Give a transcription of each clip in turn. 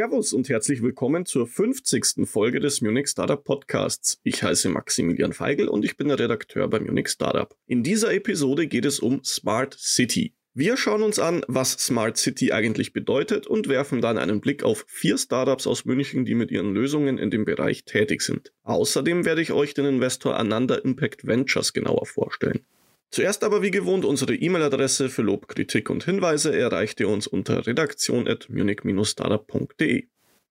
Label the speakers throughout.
Speaker 1: Servus und herzlich willkommen zur 50. Folge des Munich Startup Podcasts. Ich heiße Maximilian Feigl und ich bin der Redakteur bei Munich Startup. In dieser Episode geht es um Smart City. Wir schauen uns an, was Smart City eigentlich bedeutet und werfen dann einen Blick auf vier Startups aus München, die mit ihren Lösungen in dem Bereich tätig sind. Außerdem werde ich euch den Investor Ananda Impact Ventures genauer vorstellen. Zuerst aber wie gewohnt unsere E-Mail-Adresse für Lob, Kritik und Hinweise erreicht ihr uns unter redaktion.munich-startup.de.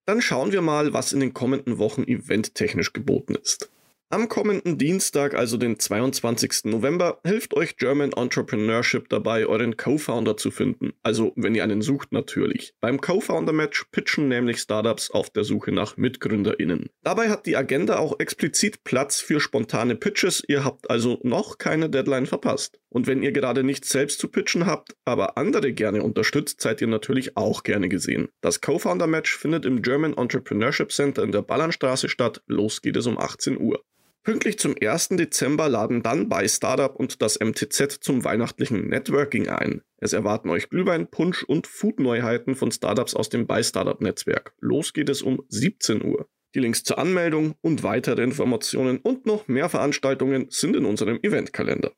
Speaker 1: Dann schauen wir mal, was in den kommenden Wochen eventtechnisch geboten ist. Am kommenden Dienstag, also den 22. November, hilft euch German Entrepreneurship dabei, euren Co-Founder zu finden. Also, wenn ihr einen sucht, natürlich. Beim Co-Founder-Match pitchen nämlich Startups auf der Suche nach MitgründerInnen. Dabei hat die Agenda auch explizit Platz für spontane Pitches. Ihr habt also noch keine Deadline verpasst. Und wenn ihr gerade nichts selbst zu pitchen habt, aber andere gerne unterstützt, seid ihr natürlich auch gerne gesehen. Das Co-Founder-Match findet im German Entrepreneurship Center in der Ballernstraße statt. Los geht es um 18 Uhr. Pünktlich zum 1. Dezember laden dann bei Startup und das MTZ zum weihnachtlichen Networking ein. Es erwarten euch Glühwein, Punsch und Food-Neuheiten von Startups aus dem bei Startup-Netzwerk. Los geht es um 17 Uhr. Die Links zur Anmeldung und weitere Informationen und noch mehr Veranstaltungen sind in unserem Eventkalender.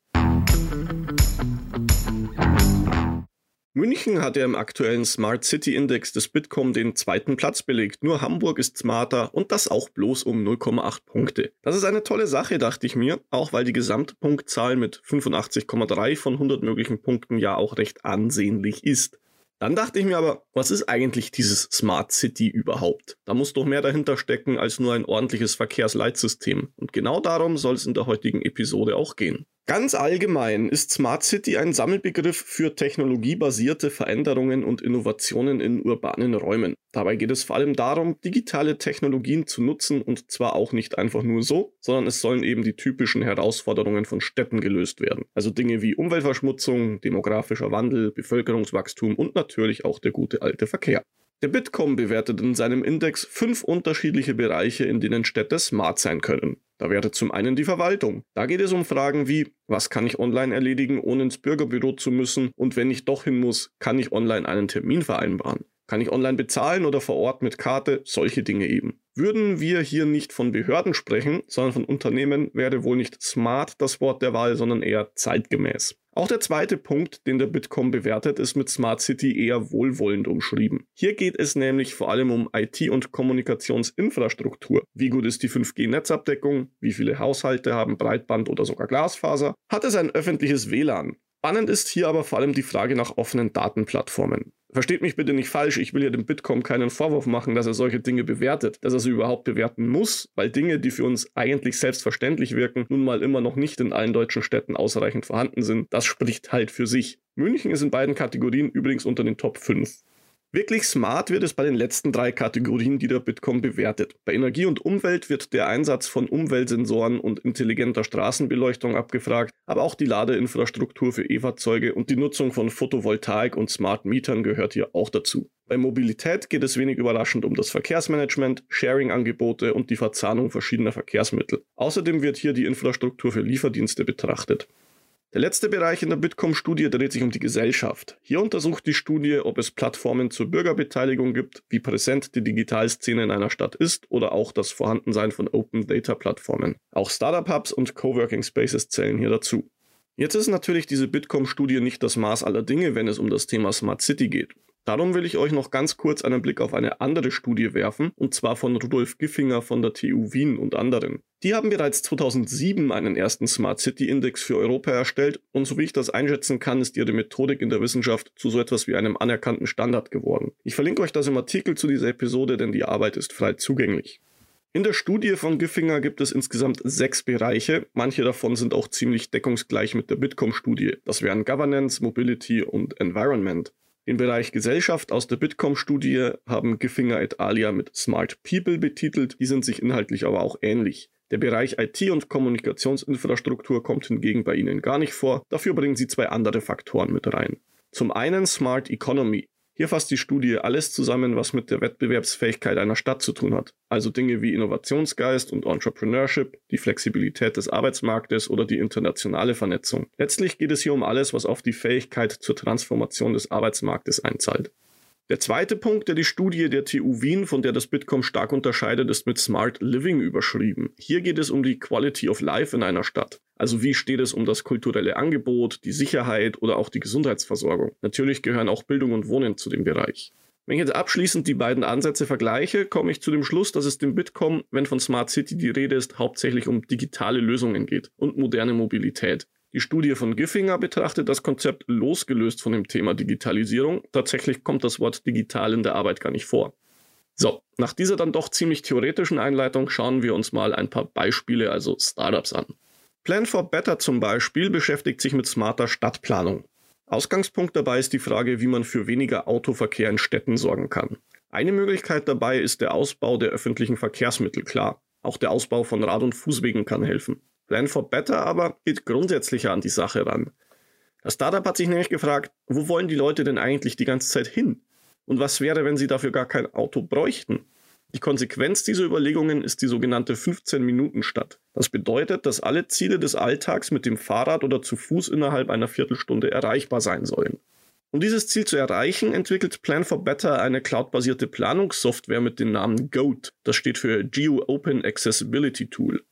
Speaker 1: München hat ja im aktuellen Smart City Index des Bitkom den zweiten Platz belegt. Nur Hamburg ist smarter und das auch bloß um 0,8 Punkte. Das ist eine tolle Sache, dachte ich mir, auch weil die Gesamtpunktzahl mit 85,3 von 100 möglichen Punkten ja auch recht ansehnlich ist. Dann dachte ich mir aber, was ist eigentlich dieses Smart City überhaupt? Da muss doch mehr dahinter stecken als nur ein ordentliches Verkehrsleitsystem. Und genau darum soll es in der heutigen Episode auch gehen. Ganz allgemein ist Smart City ein Sammelbegriff für technologiebasierte Veränderungen und Innovationen in urbanen Räumen. Dabei geht es vor allem darum, digitale Technologien zu nutzen und zwar auch nicht einfach nur so, sondern es sollen eben die typischen Herausforderungen von Städten gelöst werden. Also Dinge wie Umweltverschmutzung, demografischer Wandel, Bevölkerungswachstum und natürlich auch der gute alte Verkehr. Der Bitkom bewertet in seinem Index fünf unterschiedliche Bereiche, in denen Städte smart sein können. Da wäre zum einen die Verwaltung. Da geht es um Fragen wie, was kann ich online erledigen, ohne ins Bürgerbüro zu müssen? Und wenn ich doch hin muss, kann ich online einen Termin vereinbaren? Kann ich online bezahlen oder vor Ort mit Karte? Solche Dinge eben. Würden wir hier nicht von Behörden sprechen, sondern von Unternehmen, wäre wohl nicht smart das Wort der Wahl, sondern eher zeitgemäß. Auch der zweite Punkt, den der Bitkom bewertet, ist mit Smart City eher wohlwollend umschrieben. Hier geht es nämlich vor allem um IT- und Kommunikationsinfrastruktur. Wie gut ist die 5G-Netzabdeckung? Wie viele Haushalte haben Breitband oder sogar Glasfaser? Hat es ein öffentliches WLAN? Spannend ist hier aber vor allem die Frage nach offenen Datenplattformen. Versteht mich bitte nicht falsch, ich will ja dem Bitkom keinen Vorwurf machen, dass er solche Dinge bewertet, dass er sie überhaupt bewerten muss, weil Dinge, die für uns eigentlich selbstverständlich wirken, nun mal immer noch nicht in allen deutschen Städten ausreichend vorhanden sind. Das spricht halt für sich. München ist in beiden Kategorien übrigens unter den Top 5. Wirklich smart wird es bei den letzten drei Kategorien, die der Bitkom bewertet. Bei Energie und Umwelt wird der Einsatz von Umweltsensoren und intelligenter Straßenbeleuchtung abgefragt, aber auch die Ladeinfrastruktur für E-Fahrzeuge und die Nutzung von Photovoltaik und Smart Mietern gehört hier auch dazu. Bei Mobilität geht es wenig überraschend um das Verkehrsmanagement, Sharing-Angebote und die Verzahnung verschiedener Verkehrsmittel. Außerdem wird hier die Infrastruktur für Lieferdienste betrachtet. Der letzte Bereich in der Bitkom-Studie dreht sich um die Gesellschaft. Hier untersucht die Studie, ob es Plattformen zur Bürgerbeteiligung gibt, wie präsent die Digitalszene in einer Stadt ist oder auch das Vorhandensein von Open-Data-Plattformen. Auch Startup-Hubs und Coworking Spaces zählen hier dazu. Jetzt ist natürlich diese Bitkom-Studie nicht das Maß aller Dinge, wenn es um das Thema Smart City geht. Darum will ich euch noch ganz kurz einen Blick auf eine andere Studie werfen, und zwar von Rudolf Giffinger von der TU Wien und anderen. Die haben bereits 2007 einen ersten Smart City Index für Europa erstellt und so wie ich das einschätzen kann, ist ihre Methodik in der Wissenschaft zu so etwas wie einem anerkannten Standard geworden. Ich verlinke euch das im Artikel zu dieser Episode, denn die Arbeit ist frei zugänglich. In der Studie von Giffinger gibt es insgesamt sechs Bereiche. Manche davon sind auch ziemlich deckungsgleich mit der Bitkom-Studie. Das wären Governance, Mobility und Environment. Den Bereich Gesellschaft aus der Bitkom-Studie haben Giffinger et alia mit Smart People betitelt, die sind sich inhaltlich aber auch ähnlich. Der Bereich IT und Kommunikationsinfrastruktur kommt hingegen bei ihnen gar nicht vor, dafür bringen sie zwei andere Faktoren mit rein. Zum einen Smart Economy. Hier fasst die Studie alles zusammen, was mit der Wettbewerbsfähigkeit einer Stadt zu tun hat. Also Dinge wie Innovationsgeist und Entrepreneurship, die Flexibilität des Arbeitsmarktes oder die internationale Vernetzung. Letztlich geht es hier um alles, was auf die Fähigkeit zur Transformation des Arbeitsmarktes einzahlt. Der zweite Punkt, der die Studie der TU Wien, von der das Bitkom stark unterscheidet, ist mit Smart Living überschrieben. Hier geht es um die Quality of Life in einer Stadt. Also wie steht es um das kulturelle Angebot, die Sicherheit oder auch die Gesundheitsversorgung. Natürlich gehören auch Bildung und Wohnen zu dem Bereich. Wenn ich jetzt abschließend die beiden Ansätze vergleiche, komme ich zu dem Schluss, dass es dem Bitkom, wenn von Smart City die Rede ist, hauptsächlich um digitale Lösungen geht und moderne Mobilität. Die Studie von Giffinger betrachtet das Konzept losgelöst von dem Thema Digitalisierung. Tatsächlich kommt das Wort digital in der Arbeit gar nicht vor. So, nach dieser dann doch ziemlich theoretischen Einleitung schauen wir uns mal ein paar Beispiele, also Startups an. Plan for Better zum Beispiel beschäftigt sich mit smarter Stadtplanung. Ausgangspunkt dabei ist die Frage, wie man für weniger Autoverkehr in Städten sorgen kann. Eine Möglichkeit dabei ist der Ausbau der öffentlichen Verkehrsmittel, klar. Auch der Ausbau von Rad- und Fußwegen kann helfen. Plan for Better aber geht grundsätzlicher an die Sache ran. Das Startup hat sich nämlich gefragt, wo wollen die Leute denn eigentlich die ganze Zeit hin? Und was wäre, wenn sie dafür gar kein Auto bräuchten? Die Konsequenz dieser Überlegungen ist die sogenannte 15-Minuten-Stadt. Das bedeutet, dass alle Ziele des Alltags mit dem Fahrrad oder zu Fuß innerhalb einer Viertelstunde erreichbar sein sollen. Um dieses Ziel zu erreichen, entwickelt Plan for Better eine cloudbasierte Planungssoftware mit dem Namen GOAT. Das steht für Geo Open Accessibility Tool.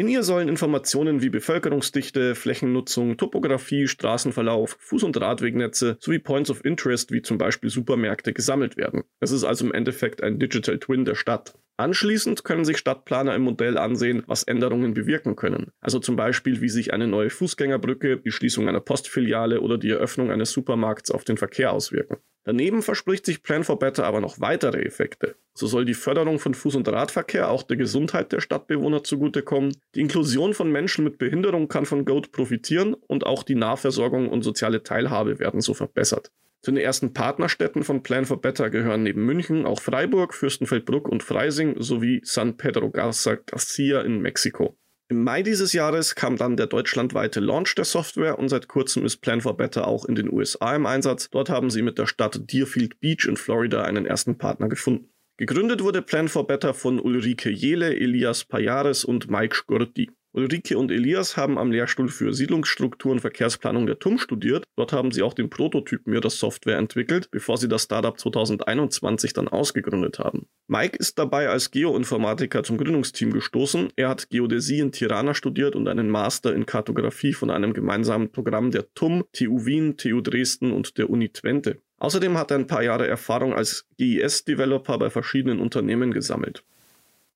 Speaker 1: In ihr sollen Informationen wie Bevölkerungsdichte, Flächennutzung, Topographie, Straßenverlauf, Fuß- und Radwegnetze sowie Points of Interest wie zum Beispiel Supermärkte gesammelt werden. Es ist also im Endeffekt ein Digital Twin der Stadt. Anschließend können sich Stadtplaner im Modell ansehen, was Änderungen bewirken können. Also zum Beispiel, wie sich eine neue Fußgängerbrücke, die Schließung einer Postfiliale oder die Eröffnung eines Supermarkts auf den Verkehr auswirken. Daneben verspricht sich Plan for Better aber noch weitere Effekte. So soll die Förderung von Fuß- und Radverkehr auch der Gesundheit der Stadtbewohner zugutekommen. Die Inklusion von Menschen mit Behinderung kann von GOAT profitieren und auch die Nahversorgung und soziale Teilhabe werden so verbessert. Zu den ersten Partnerstädten von Plan for Better gehören neben München auch Freiburg, Fürstenfeldbruck und Freising sowie San Pedro Garza Garcia in Mexiko. Im Mai dieses Jahres kam dann der deutschlandweite Launch der Software und seit kurzem ist Plan for Better auch in den USA im Einsatz. Dort haben sie mit der Stadt Deerfield Beach in Florida einen ersten Partner gefunden. Gegründet wurde Plan for Better von Ulrike Jele, Elias Payares und Mike Skurti. Ulrike und Elias haben am Lehrstuhl für Siedlungsstruktur und Verkehrsplanung der TUM studiert. Dort haben sie auch den Prototypen ihrer Software entwickelt, bevor sie das Startup 2021 dann ausgegründet haben. Mike ist dabei als Geoinformatiker zum Gründungsteam gestoßen. Er hat Geodäsie in Tirana studiert und einen Master in Kartografie von einem gemeinsamen Programm der TUM, TU Wien, TU Dresden und der Uni Twente. Außerdem hat er ein paar Jahre Erfahrung als GIS-Developer bei verschiedenen Unternehmen gesammelt.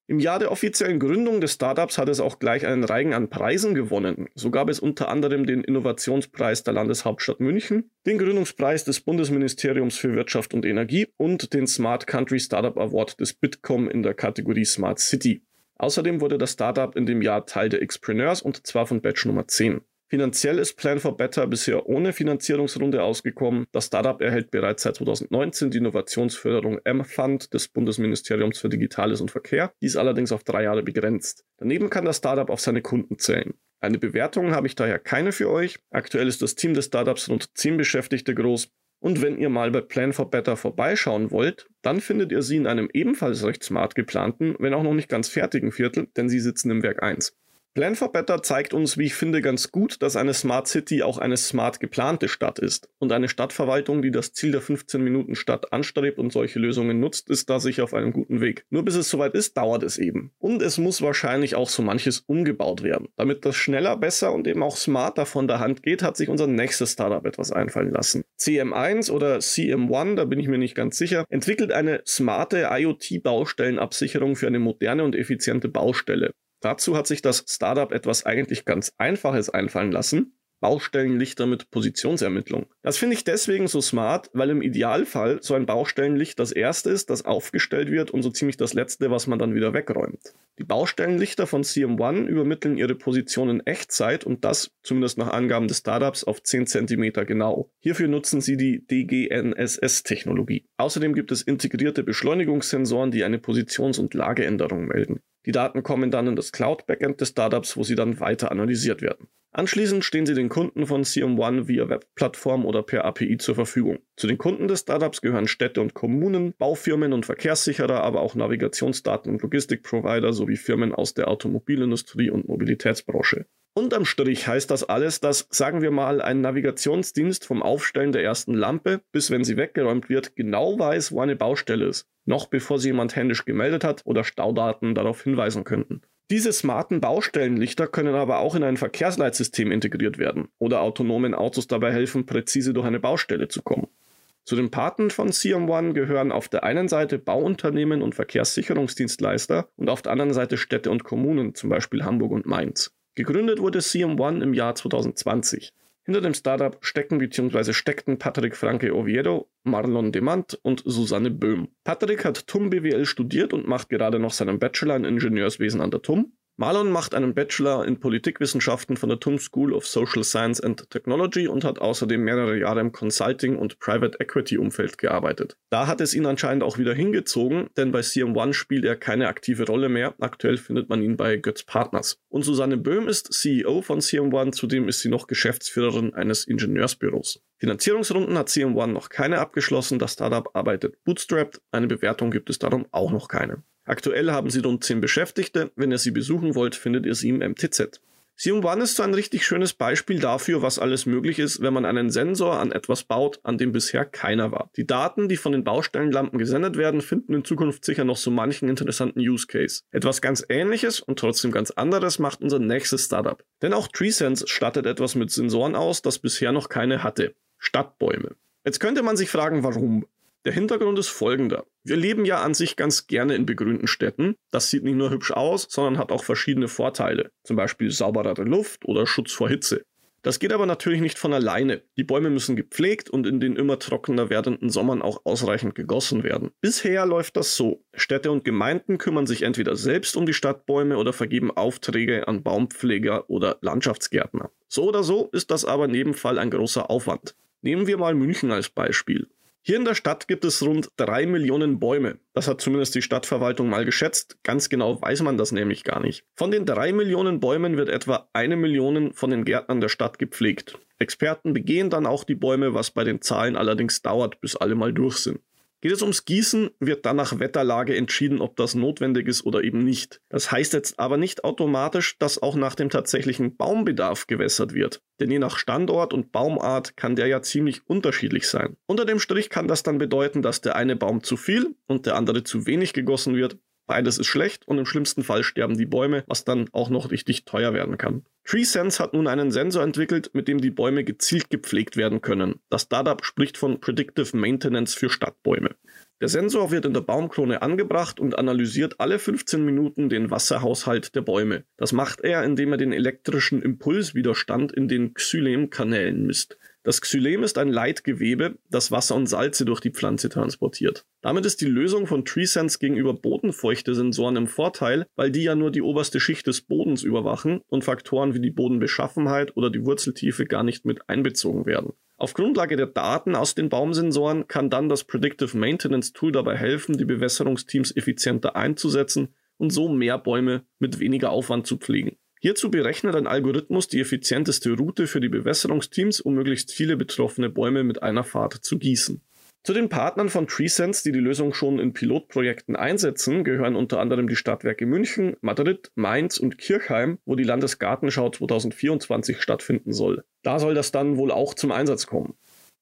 Speaker 1: Im Jahr der offiziellen Gründung des Startups hat es auch gleich einen Reigen an Preisen gewonnen. So gab es unter anderem den Innovationspreis der Landeshauptstadt München, den Gründungspreis des Bundesministeriums für Wirtschaft und Energie und den Smart Country Startup Award des Bitkom in der Kategorie Smart City. Außerdem wurde das Startup in dem Jahr Teil der Xpreneurs und zwar von Batch Nummer 10. Finanziell ist Plan for Better bisher ohne Finanzierungsrunde ausgekommen. Das Startup erhält bereits seit 2019 die Innovationsförderung M-Fund des Bundesministeriums für Digitales und Verkehr. Dies allerdings auf drei Jahre begrenzt. Daneben kann das Startup auf seine Kunden zählen. Eine Bewertung habe ich daher keine für euch. Aktuell ist das Team des Startups rund 10 Beschäftigte groß. Und wenn ihr mal bei Plan for Better vorbeischauen wollt, dann findet ihr sie in einem ebenfalls recht smart geplanten, wenn auch noch nicht ganz fertigen Viertel, denn sie sitzen im Werk 1. Plan for Better zeigt uns, wie ich finde, ganz gut, dass eine Smart City auch eine smart geplante Stadt ist. Und eine Stadtverwaltung, die das Ziel der 15-Minuten-Stadt anstrebt und solche Lösungen nutzt, ist da sicher auf einem guten Weg. Nur bis es soweit ist, dauert es eben. Und es muss wahrscheinlich auch so manches umgebaut werden. Damit das schneller, besser und eben auch smarter von der Hand geht, hat sich unser nächstes Startup etwas einfallen lassen. CM1 oder CM1, da bin ich mir nicht ganz sicher, entwickelt eine smarte IoT-Baustellenabsicherung für eine moderne und effiziente Baustelle. Dazu hat sich das Startup etwas eigentlich ganz Einfaches einfallen lassen. Baustellenlichter mit Positionsermittlung. Das finde ich deswegen so smart, weil im Idealfall so ein Baustellenlicht das erste ist, das aufgestellt wird und so ziemlich das letzte, was man dann wieder wegräumt. Die Baustellenlichter von CM1 übermitteln ihre Position in Echtzeit und das, zumindest nach Angaben des Startups, auf 10 cm genau. Hierfür nutzen sie die DGNSS-Technologie. Außerdem gibt es integrierte Beschleunigungssensoren, die eine Positions- und Lageänderung melden. Die Daten kommen dann in das Cloud-Backend des Startups, wo sie dann weiter analysiert werden. Anschließend stehen sie den Kunden von CM1 via Webplattform oder per API zur Verfügung. Zu den Kunden des Startups gehören Städte und Kommunen, Baufirmen und Verkehrssicherer, aber auch Navigationsdaten- und Logistikprovider sowie Firmen aus der Automobilindustrie und Mobilitätsbranche. Unterm Strich heißt das alles, dass, sagen wir mal, ein Navigationsdienst vom Aufstellen der ersten Lampe bis wenn sie weggeräumt wird, genau weiß, wo eine Baustelle ist, noch bevor sie jemand händisch gemeldet hat oder Staudaten darauf hinweisen könnten. Diese smarten Baustellenlichter können aber auch in ein Verkehrsleitsystem integriert werden oder autonomen Autos dabei helfen, präzise durch eine Baustelle zu kommen. Zu den Partnern von CM1 gehören auf der einen Seite Bauunternehmen und Verkehrssicherungsdienstleister und auf der anderen Seite Städte und Kommunen, zum Beispiel Hamburg und Mainz. Gegründet wurde CM1 im Jahr 2020. Hinter dem Startup stecken bzw. steckten Patrick Franke Oviedo, Marlon Demant und Susanne Böhm. Patrick hat TUM BWL studiert und macht gerade noch seinen Bachelor in Ingenieurswesen an der TUM. Marlon macht einen Bachelor in Politikwissenschaften von der TUM School of Social Science and Technology und hat außerdem mehrere Jahre im Consulting- und Private Equity-Umfeld gearbeitet. Da hat es ihn anscheinend auch wieder hingezogen, denn bei CM1 spielt er keine aktive Rolle mehr. Aktuell findet man ihn bei Götz Partners. Und Susanne Böhm ist CEO von CM1, zudem ist sie noch Geschäftsführerin eines Ingenieursbüros. Finanzierungsrunden hat CM1 noch keine abgeschlossen, das Startup arbeitet bootstrapped, eine Bewertung gibt es darum auch noch keine. Aktuell haben sie rund 10 Beschäftigte. Wenn ihr sie besuchen wollt, findet ihr sie im MTZ. Xiong One ist so ein richtig schönes Beispiel dafür, was alles möglich ist, wenn man einen Sensor an etwas baut, an dem bisher keiner war. Die Daten, die von den Baustellenlampen gesendet werden, finden in Zukunft sicher noch so manchen interessanten Use Case. Etwas ganz ähnliches und trotzdem ganz anderes macht unser nächstes Startup. Denn auch TreeSense stattet etwas mit Sensoren aus, das bisher noch keine hatte. Stadtbäume. Jetzt könnte man sich fragen, warum. Der Hintergrund ist folgender. Wir leben ja an sich ganz gerne in begrünten Städten. Das sieht nicht nur hübsch aus, sondern hat auch verschiedene Vorteile. Zum Beispiel sauberere Luft oder Schutz vor Hitze. Das geht aber natürlich nicht von alleine. Die Bäume müssen gepflegt und in den immer trockener werdenden Sommern auch ausreichend gegossen werden. Bisher läuft das so. Städte und Gemeinden kümmern sich entweder selbst um die Stadtbäume oder vergeben Aufträge an Baumpfleger oder Landschaftsgärtner. So oder so ist das aber in jedem Fall ein großer Aufwand. Nehmen wir mal München als Beispiel. Hier in der Stadt gibt es rund drei Millionen Bäume. Das hat zumindest die Stadtverwaltung mal geschätzt. Ganz genau weiß man das nämlich gar nicht. Von den drei Millionen Bäumen wird etwa eine Million von den Gärtnern der Stadt gepflegt. Experten begehen dann auch die Bäume, was bei den Zahlen allerdings dauert, bis alle mal durch sind. Geht es ums Gießen, wird dann nach Wetterlage entschieden, ob das notwendig ist oder eben nicht. Das heißt jetzt aber nicht automatisch, dass auch nach dem tatsächlichen Baumbedarf gewässert wird. Denn je nach Standort und Baumart kann der ja ziemlich unterschiedlich sein. Unter dem Strich kann das dann bedeuten, dass der eine Baum zu viel und der andere zu wenig gegossen wird, Beides ist schlecht und im schlimmsten Fall sterben die Bäume, was dann auch noch richtig teuer werden kann. TreeSense hat nun einen Sensor entwickelt, mit dem die Bäume gezielt gepflegt werden können. Das Startup spricht von Predictive Maintenance für Stadtbäume. Der Sensor wird in der Baumkrone angebracht und analysiert alle 15 Minuten den Wasserhaushalt der Bäume. Das macht er, indem er den elektrischen Impulswiderstand in den Xylem-Kanälen misst. Das Xylem ist ein Leitgewebe, das Wasser und Salze durch die Pflanze transportiert. Damit ist die Lösung von TreeSense gegenüber Bodenfeuchte-Sensoren im Vorteil, weil die ja nur die oberste Schicht des Bodens überwachen und Faktoren wie die Bodenbeschaffenheit oder die Wurzeltiefe gar nicht mit einbezogen werden. Auf Grundlage der Daten aus den Baumsensoren kann dann das Predictive Maintenance Tool dabei helfen, die Bewässerungsteams effizienter einzusetzen und so mehr Bäume mit weniger Aufwand zu pflegen. Hierzu berechnet ein Algorithmus die effizienteste Route für die Bewässerungsteams, um möglichst viele betroffene Bäume mit einer Fahrt zu gießen. Zu den Partnern von TreeSense, die die Lösung schon in Pilotprojekten einsetzen, gehören unter anderem die Stadtwerke München, Madrid, Mainz und Kirchheim, wo die Landesgartenschau 2024 stattfinden soll. Da soll das dann wohl auch zum Einsatz kommen.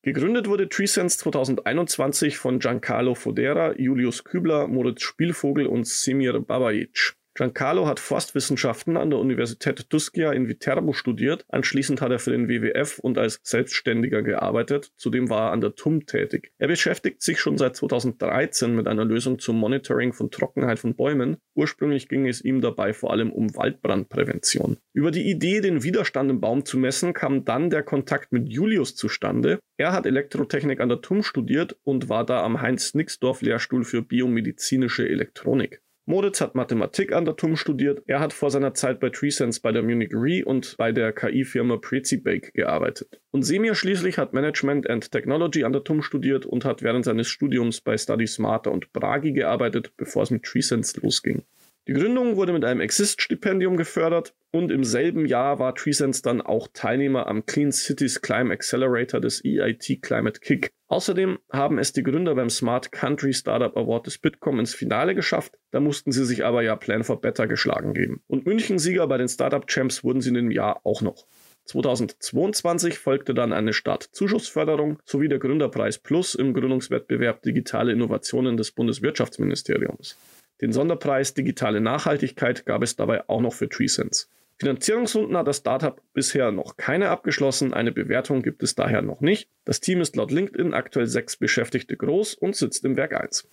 Speaker 1: Gegründet wurde TreeSense 2021 von Giancarlo Fodera, Julius Kübler, Moritz Spielvogel und Semir Babajic. Giancarlo hat Forstwissenschaften an der Universität Tuschia in Viterbo studiert. Anschließend hat er für den WWF und als Selbstständiger gearbeitet. Zudem war er an der TUM tätig. Er beschäftigt sich schon seit 2013 mit einer Lösung zum Monitoring von Trockenheit von Bäumen. Ursprünglich ging es ihm dabei vor allem um Waldbrandprävention. Über die Idee, den Widerstand im Baum zu messen, kam dann der Kontakt mit Julius zustande. Er hat Elektrotechnik an der TUM studiert und war da am Heinz-Nixdorf-Lehrstuhl für biomedizinische Elektronik. Moritz hat Mathematik an der TUM studiert. Er hat vor seiner Zeit bei TreeSense bei der Munich Re und bei der KI-Firma Prezibake gearbeitet. Und Semir schließlich hat Management and Technology an der TUM studiert und hat während seines Studiums bei Study Smarter und Bragi gearbeitet, bevor es mit TreeSense losging. Die Gründung wurde mit einem Exist-Stipendium gefördert und im selben Jahr war Treesense dann auch Teilnehmer am Clean Cities Climate Accelerator des EIT Climate Kick. Außerdem haben es die Gründer beim Smart Country Startup Award des Bitkom ins Finale geschafft, da mussten sie sich aber ja Plan for Better geschlagen geben. Und München-Sieger bei den Startup Champs wurden sie in dem Jahr auch noch. 2022 folgte dann eine Startzuschussförderung sowie der Gründerpreis Plus im Gründungswettbewerb Digitale Innovationen des Bundeswirtschaftsministeriums. Den Sonderpreis Digitale Nachhaltigkeit gab es dabei auch noch für TreeSense. Finanzierungsrunden hat das Startup bisher noch keine abgeschlossen, eine Bewertung gibt es daher noch nicht. Das Team ist laut LinkedIn aktuell sechs Beschäftigte groß und sitzt im Werk 1.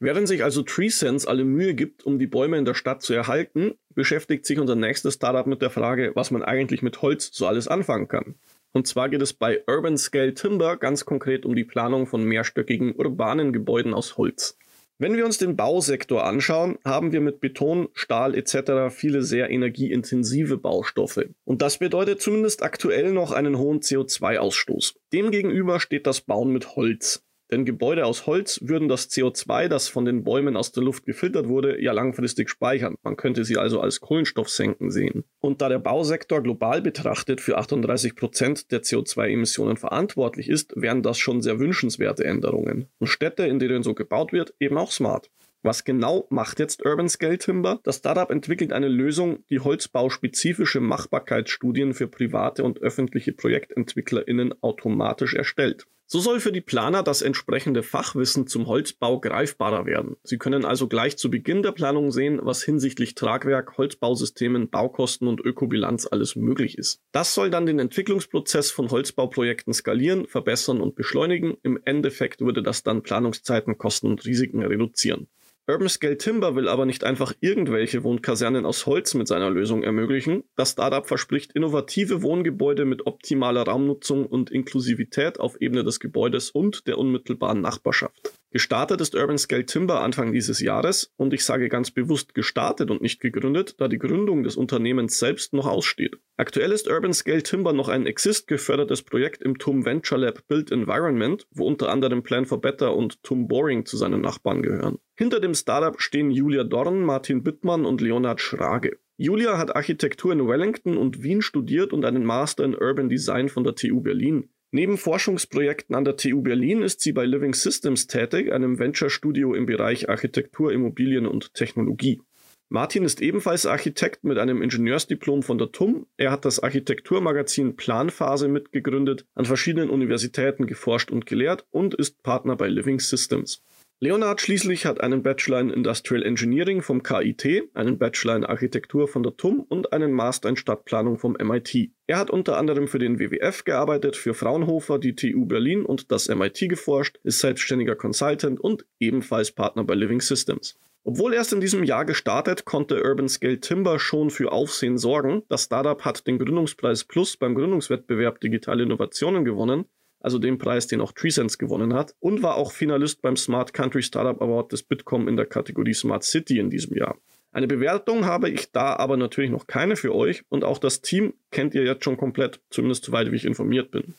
Speaker 1: Während sich also TreeSense alle Mühe gibt, um die Bäume in der Stadt zu erhalten, beschäftigt sich unser nächstes Startup mit der Frage, was man eigentlich mit Holz so alles anfangen kann. Und zwar geht es bei Urban Scale Timber ganz konkret um die Planung von mehrstöckigen urbanen Gebäuden aus Holz. Wenn wir uns den Bausektor anschauen, haben wir mit Beton, Stahl etc. viele sehr energieintensive Baustoffe. Und das bedeutet zumindest aktuell noch einen hohen CO2-Ausstoß. Demgegenüber steht das Bauen mit Holz. Denn Gebäude aus Holz würden das CO2, das von den Bäumen aus der Luft gefiltert wurde, ja langfristig speichern. Man könnte sie also als Kohlenstoffsenken sehen. Und da der Bausektor global betrachtet für 38 Prozent der CO2-Emissionen verantwortlich ist, wären das schon sehr wünschenswerte Änderungen. Und Städte, in denen so gebaut wird, eben auch smart. Was genau macht jetzt Urban Scale Timber? Das Startup entwickelt eine Lösung, die holzbauspezifische Machbarkeitsstudien für private und öffentliche ProjektentwicklerInnen automatisch erstellt. So soll für die Planer das entsprechende Fachwissen zum Holzbau greifbarer werden. Sie können also gleich zu Beginn der Planung sehen, was hinsichtlich Tragwerk, Holzbausystemen, Baukosten und Ökobilanz alles möglich ist. Das soll dann den Entwicklungsprozess von Holzbauprojekten skalieren, verbessern und beschleunigen. Im Endeffekt würde das dann Planungszeiten, Kosten und Risiken reduzieren. Urban Scale Timber will aber nicht einfach irgendwelche Wohnkasernen aus Holz mit seiner Lösung ermöglichen. Das Startup verspricht innovative Wohngebäude mit optimaler Raumnutzung und Inklusivität auf Ebene des Gebäudes und der unmittelbaren Nachbarschaft. Gestartet ist Urban Scale Timber Anfang dieses Jahres und ich sage ganz bewusst gestartet und nicht gegründet, da die Gründung des Unternehmens selbst noch aussteht. Aktuell ist Urban Scale Timber noch ein Exist gefördertes Projekt im TUM Venture Lab Built Environment, wo unter anderem Plan for Better und TUM Boring zu seinen Nachbarn gehören. Hinter dem Startup stehen Julia Dorn, Martin Büttmann und Leonhard Schrage. Julia hat Architektur in Wellington und Wien studiert und einen Master in Urban Design von der TU Berlin. Neben Forschungsprojekten an der TU Berlin ist sie bei Living Systems tätig, einem Venture-Studio im Bereich Architektur, Immobilien und Technologie. Martin ist ebenfalls Architekt mit einem Ingenieursdiplom von der TUM. Er hat das Architekturmagazin Planphase mitgegründet, an verschiedenen Universitäten geforscht und gelehrt und ist Partner bei Living Systems. Leonard schließlich hat einen Bachelor in Industrial Engineering vom KIT, einen Bachelor in Architektur von der TUM und einen Master in Stadtplanung vom MIT. Er hat unter anderem für den WWF gearbeitet, für Fraunhofer, die TU Berlin und das MIT geforscht, ist selbstständiger Consultant und ebenfalls Partner bei Living Systems. Obwohl erst in diesem Jahr gestartet, konnte Urban Scale Timber schon für Aufsehen sorgen. Das Startup hat den Gründungspreis Plus beim Gründungswettbewerb Digitale Innovationen gewonnen also den Preis, den auch TreeSense gewonnen hat, und war auch Finalist beim Smart Country Startup Award des Bitkom in der Kategorie Smart City in diesem Jahr. Eine Bewertung habe ich da aber natürlich noch keine für euch und auch das Team kennt ihr jetzt schon komplett, zumindest soweit ich informiert bin.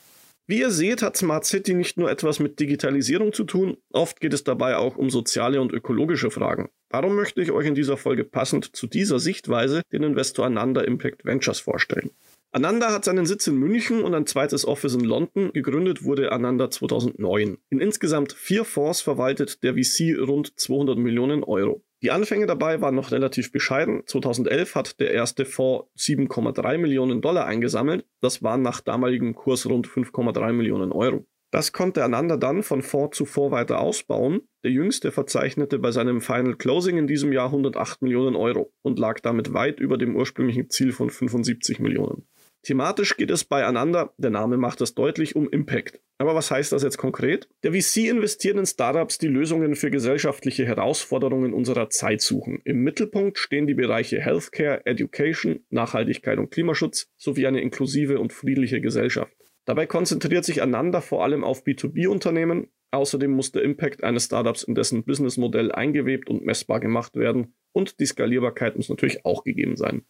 Speaker 1: Wie ihr seht, hat Smart City nicht nur etwas mit Digitalisierung zu tun, oft geht es dabei auch um soziale und ökologische Fragen. Darum möchte ich euch in dieser Folge passend zu dieser Sichtweise den Investor Ananda Impact Ventures vorstellen. Ananda hat seinen Sitz in München und ein zweites Office in London. Gegründet wurde Ananda 2009. In insgesamt vier Fonds verwaltet der VC rund 200 Millionen Euro. Die Anfänge dabei waren noch relativ bescheiden. 2011 hat der erste Fonds 7,3 Millionen Dollar eingesammelt. Das waren nach damaligem Kurs rund 5,3 Millionen Euro. Das konnte Ananda dann von Fonds zu Fonds weiter ausbauen. Der jüngste verzeichnete bei seinem Final Closing in diesem Jahr 108 Millionen Euro und lag damit weit über dem ursprünglichen Ziel von 75 Millionen. Thematisch geht es beieinander, der Name macht das deutlich, um Impact. Aber was heißt das jetzt konkret? Der VC investiert in Startups, die Lösungen für gesellschaftliche Herausforderungen unserer Zeit suchen. Im Mittelpunkt stehen die Bereiche Healthcare, Education, Nachhaltigkeit und Klimaschutz sowie eine inklusive und friedliche Gesellschaft. Dabei konzentriert sich Ananda vor allem auf B2B-Unternehmen. Außerdem muss der Impact eines Startups in dessen Businessmodell eingewebt und messbar gemacht werden und die Skalierbarkeit muss natürlich auch gegeben sein.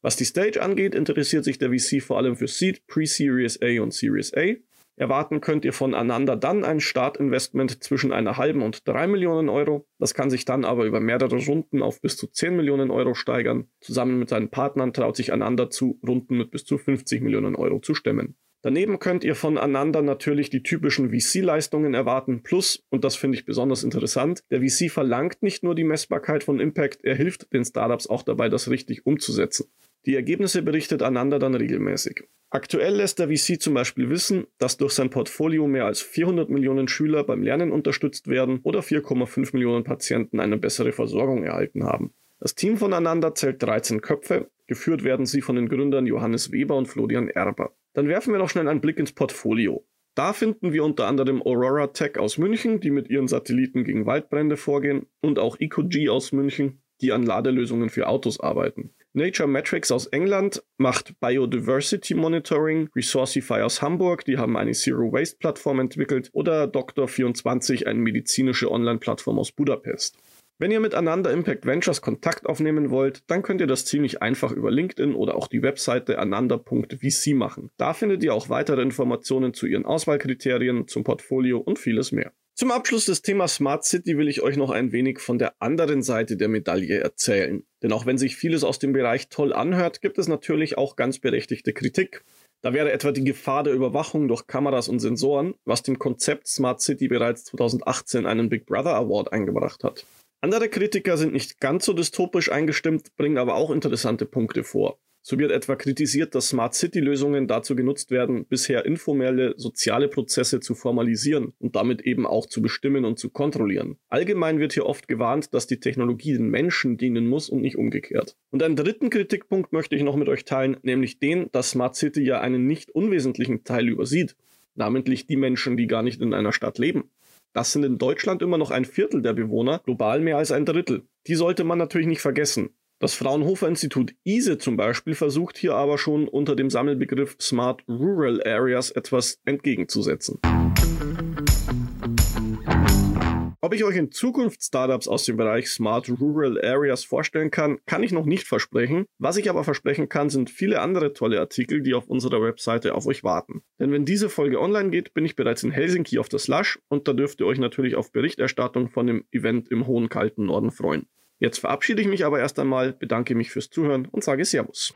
Speaker 1: Was die Stage angeht, interessiert sich der VC vor allem für Seed, Pre-Series A und Series A. Erwarten könnt ihr von Ananda dann ein Startinvestment zwischen einer halben und drei Millionen Euro. Das kann sich dann aber über mehrere Runden auf bis zu 10 Millionen Euro steigern. Zusammen mit seinen Partnern traut sich Ananda zu, Runden mit bis zu 50 Millionen Euro zu stemmen. Daneben könnt ihr von Ananda natürlich die typischen VC-Leistungen erwarten. Plus, und das finde ich besonders interessant, der VC verlangt nicht nur die Messbarkeit von Impact, er hilft den Startups auch dabei, das richtig umzusetzen. Die Ergebnisse berichtet Ananda dann regelmäßig. Aktuell lässt der VC zum Beispiel wissen, dass durch sein Portfolio mehr als 400 Millionen Schüler beim Lernen unterstützt werden oder 4,5 Millionen Patienten eine bessere Versorgung erhalten haben. Das Team von Ananda zählt 13 Köpfe, geführt werden sie von den Gründern Johannes Weber und Florian Erber. Dann werfen wir noch schnell einen Blick ins Portfolio. Da finden wir unter anderem Aurora Tech aus München, die mit ihren Satelliten gegen Waldbrände vorgehen, und auch EcoG aus München, die an Ladelösungen für Autos arbeiten. Nature Metrics aus England macht Biodiversity Monitoring, Resourcify aus Hamburg, die haben eine Zero Waste Plattform entwickelt, oder Doctor24, eine medizinische Online-Plattform aus Budapest. Wenn ihr mit Ananda Impact Ventures Kontakt aufnehmen wollt, dann könnt ihr das ziemlich einfach über LinkedIn oder auch die Webseite ananda.vc machen. Da findet ihr auch weitere Informationen zu ihren Auswahlkriterien, zum Portfolio und vieles mehr. Zum Abschluss des Themas Smart City will ich euch noch ein wenig von der anderen Seite der Medaille erzählen. Denn auch wenn sich vieles aus dem Bereich toll anhört, gibt es natürlich auch ganz berechtigte Kritik. Da wäre etwa die Gefahr der Überwachung durch Kameras und Sensoren, was dem Konzept Smart City bereits 2018 einen Big Brother Award eingebracht hat. Andere Kritiker sind nicht ganz so dystopisch eingestimmt, bringen aber auch interessante Punkte vor. So wird etwa kritisiert, dass Smart City-Lösungen dazu genutzt werden, bisher informelle soziale Prozesse zu formalisieren und damit eben auch zu bestimmen und zu kontrollieren. Allgemein wird hier oft gewarnt, dass die Technologie den Menschen dienen muss und nicht umgekehrt. Und einen dritten Kritikpunkt möchte ich noch mit euch teilen, nämlich den, dass Smart City ja einen nicht unwesentlichen Teil übersieht, namentlich die Menschen, die gar nicht in einer Stadt leben. Das sind in Deutschland immer noch ein Viertel der Bewohner, global mehr als ein Drittel. Die sollte man natürlich nicht vergessen. Das Fraunhofer Institut ISE zum Beispiel versucht hier aber schon unter dem Sammelbegriff Smart Rural Areas etwas entgegenzusetzen. Ob ich euch in Zukunft Startups aus dem Bereich Smart Rural Areas vorstellen kann, kann ich noch nicht versprechen. Was ich aber versprechen kann, sind viele andere tolle Artikel, die auf unserer Webseite auf euch warten. Denn wenn diese Folge online geht, bin ich bereits in Helsinki auf der Slush und da dürft ihr euch natürlich auf Berichterstattung von dem Event im hohen kalten Norden freuen. Jetzt verabschiede ich mich aber erst einmal, bedanke mich fürs Zuhören und sage Servus.